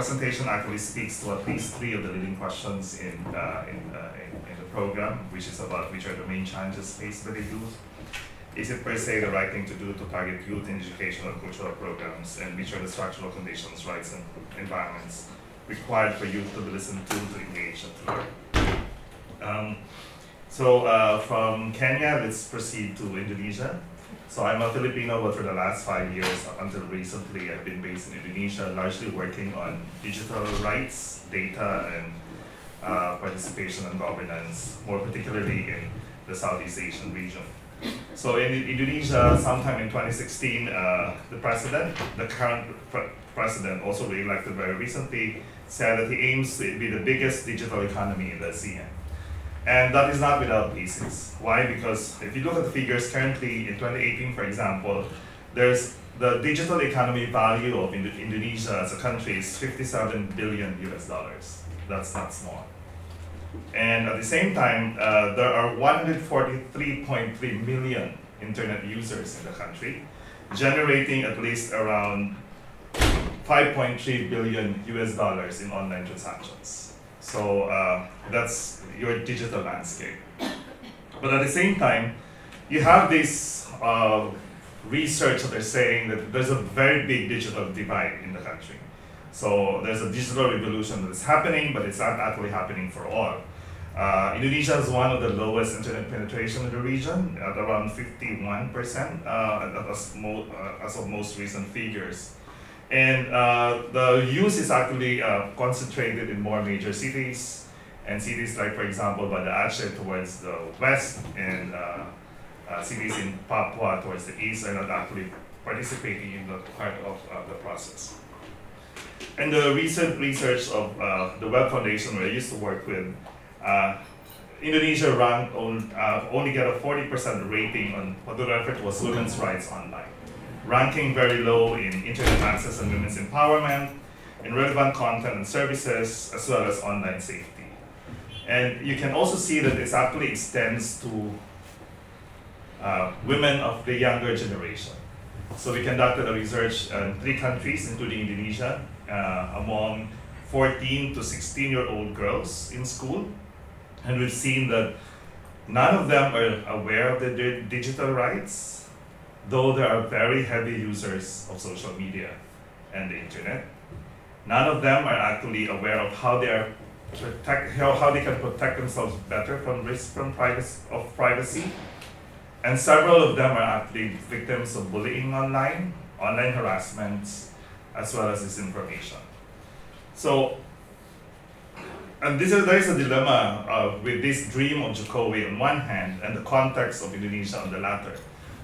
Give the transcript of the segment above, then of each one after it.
presentation actually speaks to at least three of the leading questions in, uh, in, uh, in, in, the program, which is about which are the main challenges faced by the youth. Is it per se the right thing to do to target youth in educational and cultural programs, and which are the structural conditions, rights, and environments required for youth to be listened to, to engage, and to learn? Um, so uh, from Kenya, let's proceed to Indonesia. So I'm a Filipino, but for the last five years, until recently, I've been based in Indonesia, largely working on digital rights, data, and uh, participation and governance, more particularly in the Southeast Asian region. So in Indonesia, sometime in 2016, uh, the president, the current pre president, also re-elected very recently, said that he aims to be the biggest digital economy in the ASEAN. And that is not without basis. Why? Because if you look at the figures currently in 2018, for example, there's the digital economy value of Indo Indonesia as a country is 57 billion US dollars. That's not small. And at the same time, uh, there are 143.3 million internet users in the country, generating at least around 5.3 billion US dollars in online transactions. So uh, that's your digital landscape. But at the same time, you have this uh, research that they're saying that there's a very big digital divide in the country. So there's a digital revolution that is happening, but it's not actually happening for all. Uh, Indonesia is one of the lowest internet penetration in the region, at around 51% uh, as, uh, as, of most recent figures. And uh, the use is actually uh, concentrated in more major cities, and cities like, for example, Banda Aceh towards the west, and uh, cities in Papua towards the east are not actually participating in the part of the process. And the recent research of the Web Foundation, where I used to work with, uh, Indonesia ranked on, uh, only get a 40% rating on what they refer to as women's rights online, ranking very low in internet access and women's empowerment, in relevant content and services, as well as online safety. And you can also see that this actually extends to uh, women of the younger generation. So we conducted a research in three countries, including Indonesia, uh, among 14 to 16 year old girls in school and we've seen that none of them are aware of their digital rights, though they are very heavy users of social media and the internet. None of them are actually aware of how they are protect how, how they can protect themselves better from risk from privacy of privacy. And several of them are actually victims of bullying online, online harassment, as well as disinformation. So and this is, there is a dilemma uh, with this dream of Jokowi on one hand and the context of Indonesia on the latter.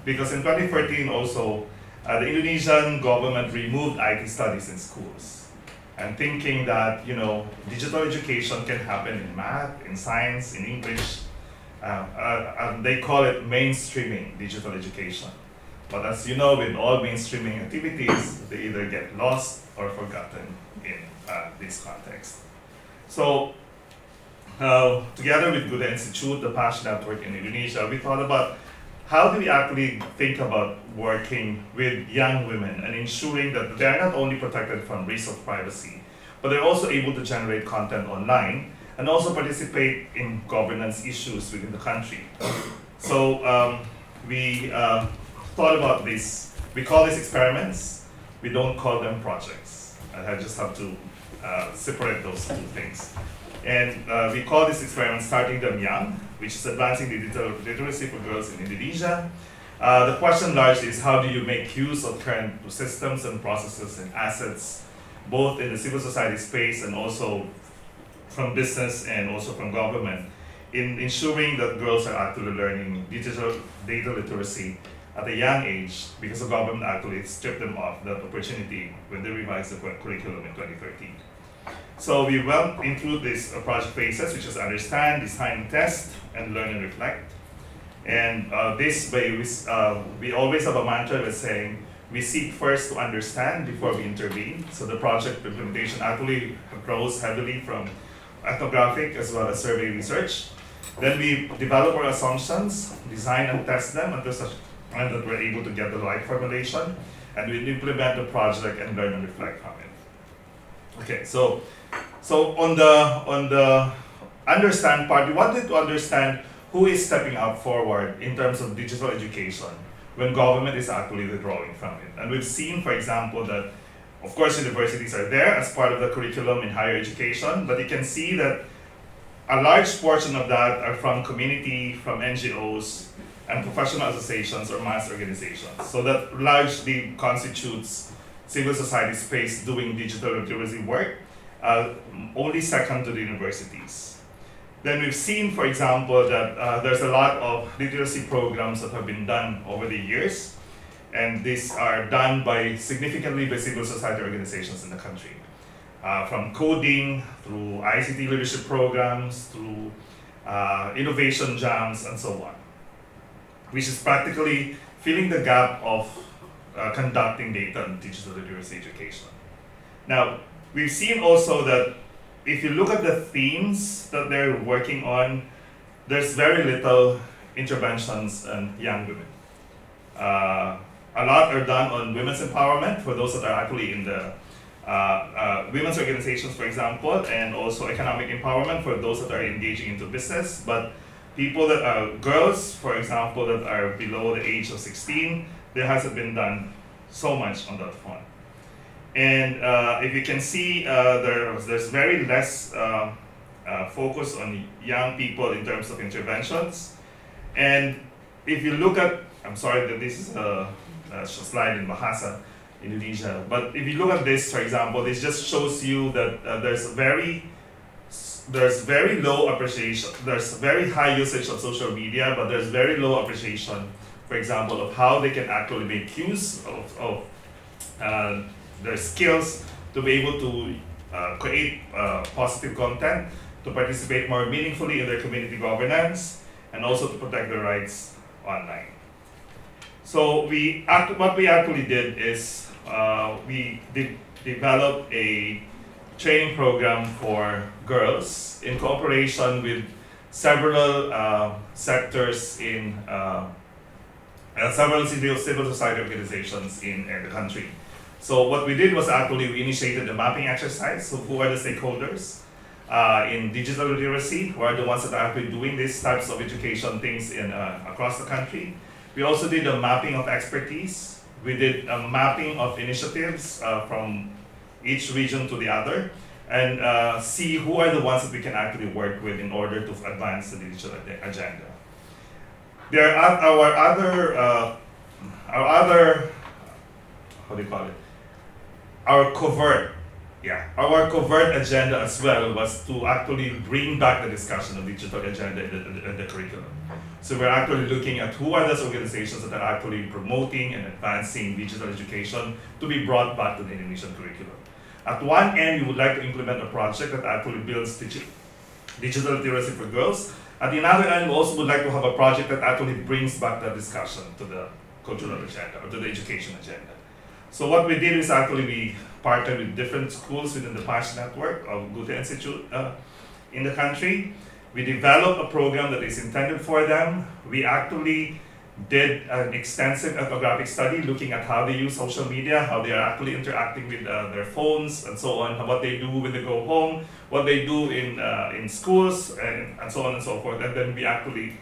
Because in 2014 also, uh, the Indonesian government removed IT studies in schools and thinking that, you know, digital education can happen in math, in science, in English. Uh, uh and they call it mainstreaming digital education. But as you know, with all mainstreaming activities, they either get lost or forgotten in uh, this context. So uh, together with Goethe Institute, the PASCH network in Indonesia, we thought about how do we actually think about working with young women and ensuring that they're not only protected from risk of privacy, but they're also able to generate content online and also participate in governance issues within the country. So um, we uh, thought about this. We call these experiments. We don't call them projects. I just have to uh, separate those two things. And uh, we call this experiment Starting Them Young, which is advancing digital literacy for girls in Indonesia. Uh, the question largely is how do you make use of current systems and processes and assets, both in the civil society space and also from business and also from government, in ensuring that girls are actually learning digital data literacy at a young age because the government actually stripped them of that opportunity when they revised the curriculum in 2013. So we went into these uh, project phases, which is understand, design, test, and learn and reflect. And uh, this way, we, uh, we always have a mantra that's saying, we seek first to understand before we intervene. So the project implementation actually grows heavily from ethnographic as well as survey research. Then we develop our assumptions, design and test them until such and that we're able to get the right formulation, and we implement the project and learn and reflect from it. Okay, so so on the on the understand part, we wanted to understand who is stepping up forward in terms of digital education when government is actually withdrawing from it. And we've seen, for example, that of course universities are there as part of the curriculum in higher education, but you can see that a large portion of that are from community, from NGOs, and professional associations or mass organizations. So that largely constitutes civil society space doing digital literacy work, uh, only second to the universities. Then we've seen, for example, that uh, there's a lot of literacy programs that have been done over the years, and these are done by significantly by civil society organizations in the country. Uh, from coding, through ICT leadership programs, through uh, innovation jams, and so on, which is practically filling the gap of uh, conducting data and digital literacy education. Now, we've seen also that if you look at the themes that they're working on, there's very little interventions on young women. Uh, a lot are done on women's empowerment for those that are actually in the uh, uh, women's organizations, for example, and also economic empowerment for those that are engaging into business. But people that are girls, for example, that are below the age of 16, there hasn't been done so much on that front. And uh, if you can see, uh, there's, there's very less uh, uh, focus on young people in terms of interventions. And if you look at, I'm sorry that this is a, a slide in Bahasa, Indonesia, but if you look at this, for example, this just shows you that uh, there's very there's very low appreciation, there's very high usage of social media, but there's very low appreciation, for example, of how they can actually make use of, of uh, their skills to be able to uh, create uh, positive content, to participate more meaningfully in their community governance, and also to protect their rights online. So we act, what we actually did is uh, we de developed a training program for girls in cooperation with several uh, sectors in uh, several civil, civil society organizations in, in the country. So what we did was actually we initiated the mapping exercise. So who are the stakeholders uh, in digital literacy? Who are the ones that are actually doing these types of education things in uh, across the country? We also did a mapping of expertise. We did a mapping of initiatives uh, from each region to the other and uh, see who are the ones that we can actually work with in order to advance the digital agenda. There are our other, uh, our other, how do you call it? Our covert, yeah, our covert agenda as well was to actually bring back the discussion of digital agenda in the, in the curriculum. So we're actually looking at who are those organizations that are actually promoting and advancing digital education to be brought back to the Indonesian curriculum. At one end, we would like to implement a project that actually builds digi digital literacy for girls. At the other end, we also would like to have a project that actually brings back the discussion to the cultural agenda or to the education agenda. So what we did is actually we partnered with different schools within the PASCH network of Goethe Institute uh, in the country. We developed a program that is intended for them. We actually did an extensive ethnographic study looking at how they use social media, how they are actually interacting with uh, their phones and so on, what they do when they go home, what they do in, uh, in schools, and, and so on and so forth. And then we actually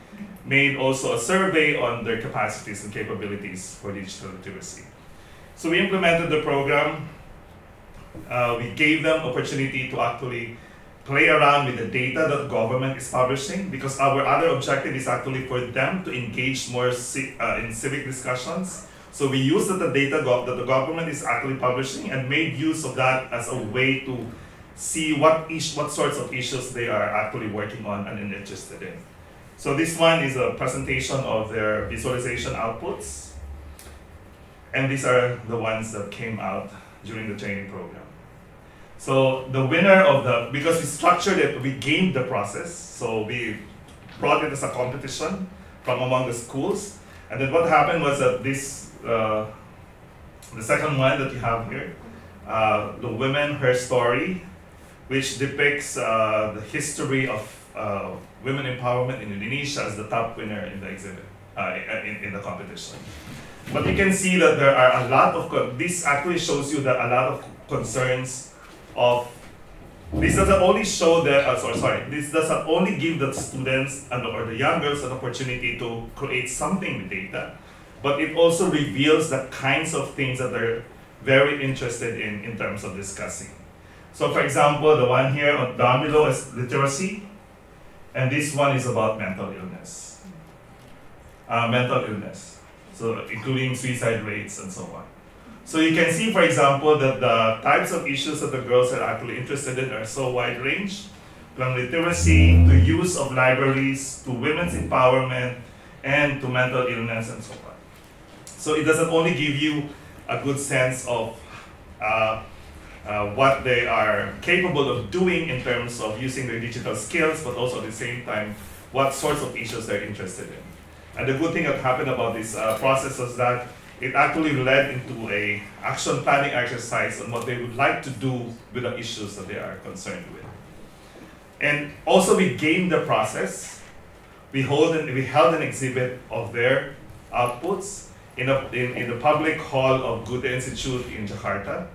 made also a survey on their capacities and capabilities for digital literacy. So we implemented the program. Uh, we gave them opportunity to actually play around with the data that government is publishing because our other objective is actually for them to engage more uh, in civic discussions. So we use the data that the government is actually publishing and made use of that as a way to see what ish, what sorts of issues they are actually working on and interested in. So this one is a presentation of their visualization outputs. And these are the ones that came out during the training program. So the winner of the, because we structured it, we gamed the process. So we brought it as a competition from among the schools. And then what happened was that this, uh, the second one that you have here, uh, the women, her story, which depicts uh, the history of uh, women empowerment in Indonesia as the top winner in the exhibit, uh, in, in the competition. But you can see that there are a lot of, this actually shows you that a lot of concerns of this doesn't only show that, uh, sorry, sorry, this doesn't only give the students and or the young girls an opportunity to create something with data, but it also reveals the kinds of things that they're very interested in in terms of discussing. So for example, the one here down below is literacy, and this one is about mental illness. Uh, mental illness, so including suicide rates and so on. So you can see, for example, that the types of issues that the girls are actually interested in are so wide range, from literacy to use of libraries to women's empowerment and to mental illness and so on. So it doesn't only give you a good sense of uh, uh, what they are capable of doing in terms of using their digital skills, but also at the same time, what sorts of issues they're interested in. And the good thing that happened about this uh, process was that it actually led into a action planning exercise on what they would like to do with the issues that they are concerned with. And also we gamed the process. We, hold an, we held an exhibit of their outputs in, a, in, in the public hall of Goethe Institute in Jakarta.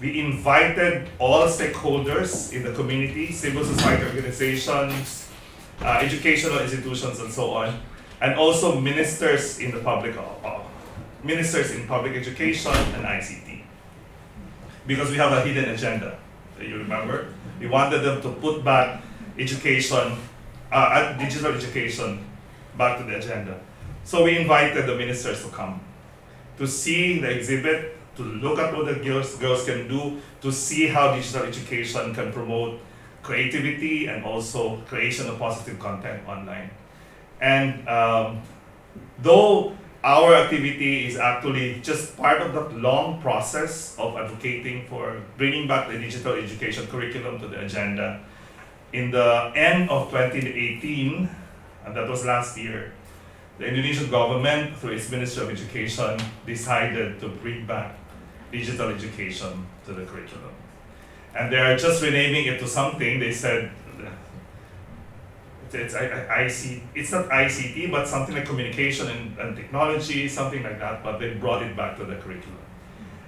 We invited all stakeholders in the community, civil society organizations, uh, educational institutions, and so on, and also ministers in the public uh, ministers in public education and ICT. Because we have a hidden agenda, you remember? We wanted them to put back education, uh, digital education back to the agenda. So we invited the ministers to come, to see the exhibit, to look at what the girls, girls can do, to see how digital education can promote creativity and also creation of positive content online. And um, though our activity is actually just part of that long process of advocating for bringing back the digital education curriculum to the agenda. In the end of 2018, and that was last year, the Indonesian government, through its Ministry of Education, decided to bring back digital education to the curriculum. And they are just renaming it to something. They said it's IC, it's not ICT, but something like communication and, and, technology, something like that, but they brought it back to the curriculum.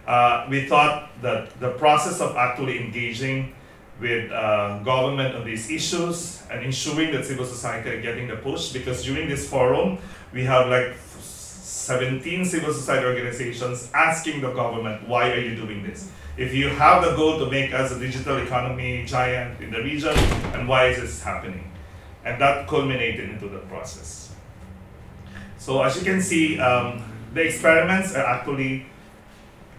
Uh, we thought that the process of actually engaging with uh, government on these issues and ensuring that civil society are getting the push, because during this forum, we have like 17 civil society organizations asking the government, why are you doing this? If you have the goal to make us a digital economy giant in the region, and why is this happening? And that culminated into the process. So as you can see, um, the experiments are actually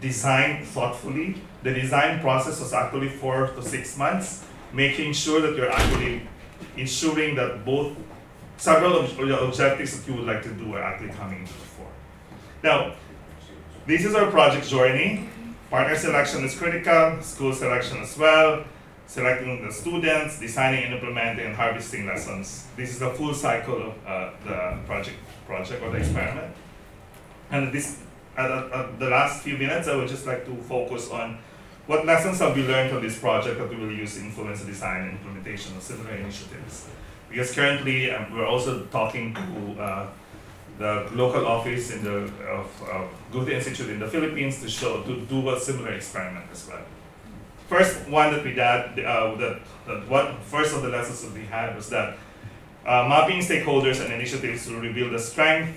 designed thoughtfully. The design process was actually four to six months, making sure that you're actually ensuring that both several of objectives that you would like to do are actually coming to the fore. Now, this is our project journey. Partner selection is critical, school selection as well, selecting the students, designing and implementing and harvesting lessons. This is the full cycle of uh, the project, project or the experiment. And this, at, at, the last few minutes, I would just like to focus on what lessons have we learned from this project that we will use in influence the design and implementation of similar initiatives. Because currently, um, we're also talking to uh, the local office in the, of, of Goethe Institute in the Philippines to show, to do a similar experiment as well first one that we did, uh, that, that what first of the lessons that we had was that uh, mapping stakeholders and initiatives to reveal the strength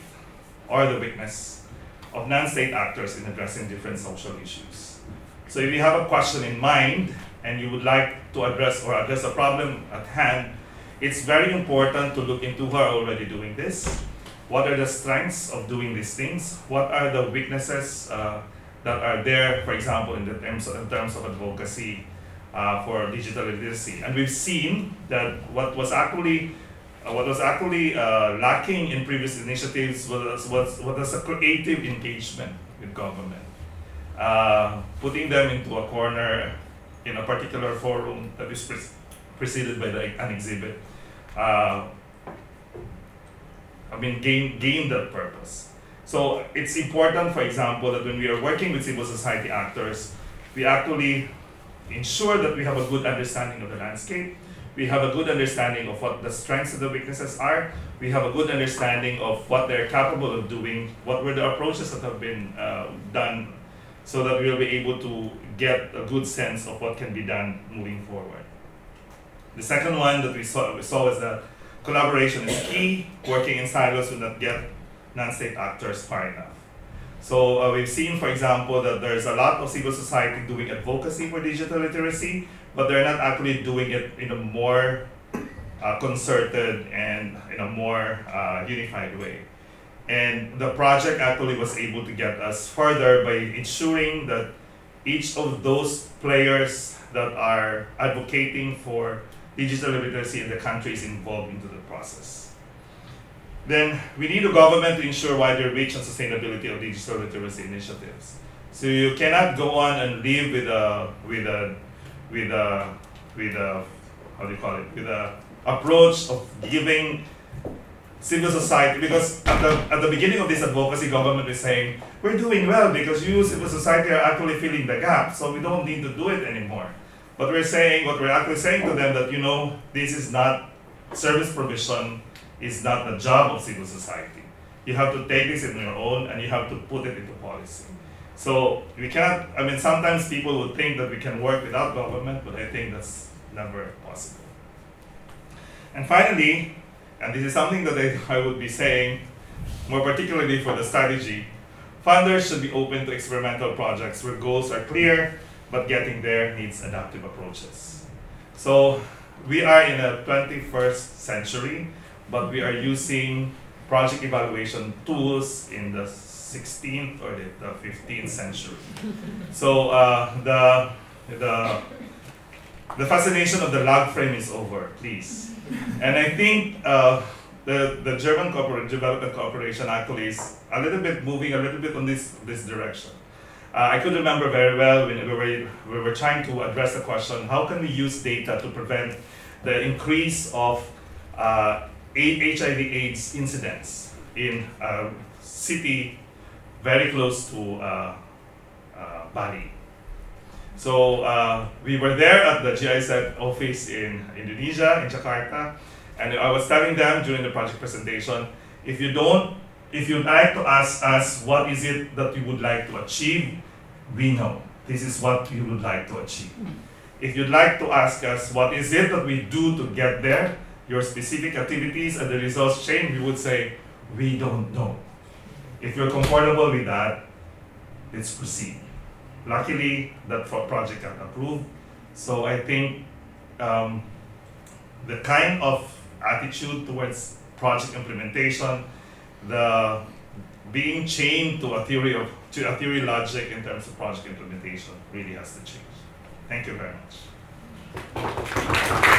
or the weakness of non-state actors in addressing different social issues. So if you have a question in mind and you would like to address or address a problem at hand, it's very important to look into who are already doing this. What are the strengths of doing these things? What are the weaknesses uh, that are there, for example, in, the terms of, in terms of advocacy uh, for digital literacy. And we've seen that what was actually uh, what was actually uh, lacking in previous initiatives was, was, was a creative engagement with government. Uh, putting them into a corner in a particular forum that is pre preceded by the, an exhibit. Uh, I mean, gain, gain that purpose. So it's important, for example, that when we are working with civil society actors, we actually ensure that we have a good understanding of the landscape, we have a good understanding of what the strengths and the weaknesses are, we have a good understanding of what they're capable of doing, what were the approaches that have been uh, done so that we will be able to get a good sense of what can be done moving forward. The second one that we saw, we saw is that collaboration is key. Working in silos will not get non-state actors far enough. So uh, we've seen, for example, that there's a lot of civil society doing advocacy for digital literacy, but they're not actually doing it in a more uh, concerted and in a more uh, unified way. And the project actually was able to get us further by ensuring that each of those players that are advocating for digital literacy in the country is involved into the process. Then we need a government to ensure wider reach and sustainability of digital literacy initiatives. So you cannot go on and live with a with a with a with a how do you call it with a approach of giving civil society because at the at the beginning of this advocacy government is saying we're doing well because you civil society are actually filling the gap so we don't need to do it anymore but we're saying what we're actually saying to them that you know this is not service provision is not the job of civil society. You have to take this in your own and you have to put it into policy. So we cannot i mean sometimes people would think that we can work without government but i think that's never possible. And finally and this is something that I, I would be saying more particularly for the strategy funders should be open to experimental projects where goals are clear but getting there needs adaptive approaches. So we are in a 21st century but we are using project evaluation tools in the 16th or the, the 15th century. So uh, the, the, the fascination of the log frame is over, please. And I think uh, the, the German corporate development cooperation actually is a little bit moving a little bit on this, this direction. Uh, I could remember very well when we were, we were trying to address the question, how can we use data to prevent the increase of uh, HIV AIDS incidents in a city very close to uh, uh, Bali. So uh, we were there at the GIZ office in Indonesia, in Jakarta, and I was telling them during the project presentation, if you don't, if you'd like to ask us what is it that you would like to achieve, we know this is what you would like to achieve. If you'd like to ask us what is it that we do to get there, your specific activities and the results change, we would say, we don't know. If you're comfortable with that, let's proceed. Luckily, that project got approved. So I think um, the kind of attitude towards project implementation, the being chained to a theory of to a theory logic in terms of project implementation really has to change. Thank you very much.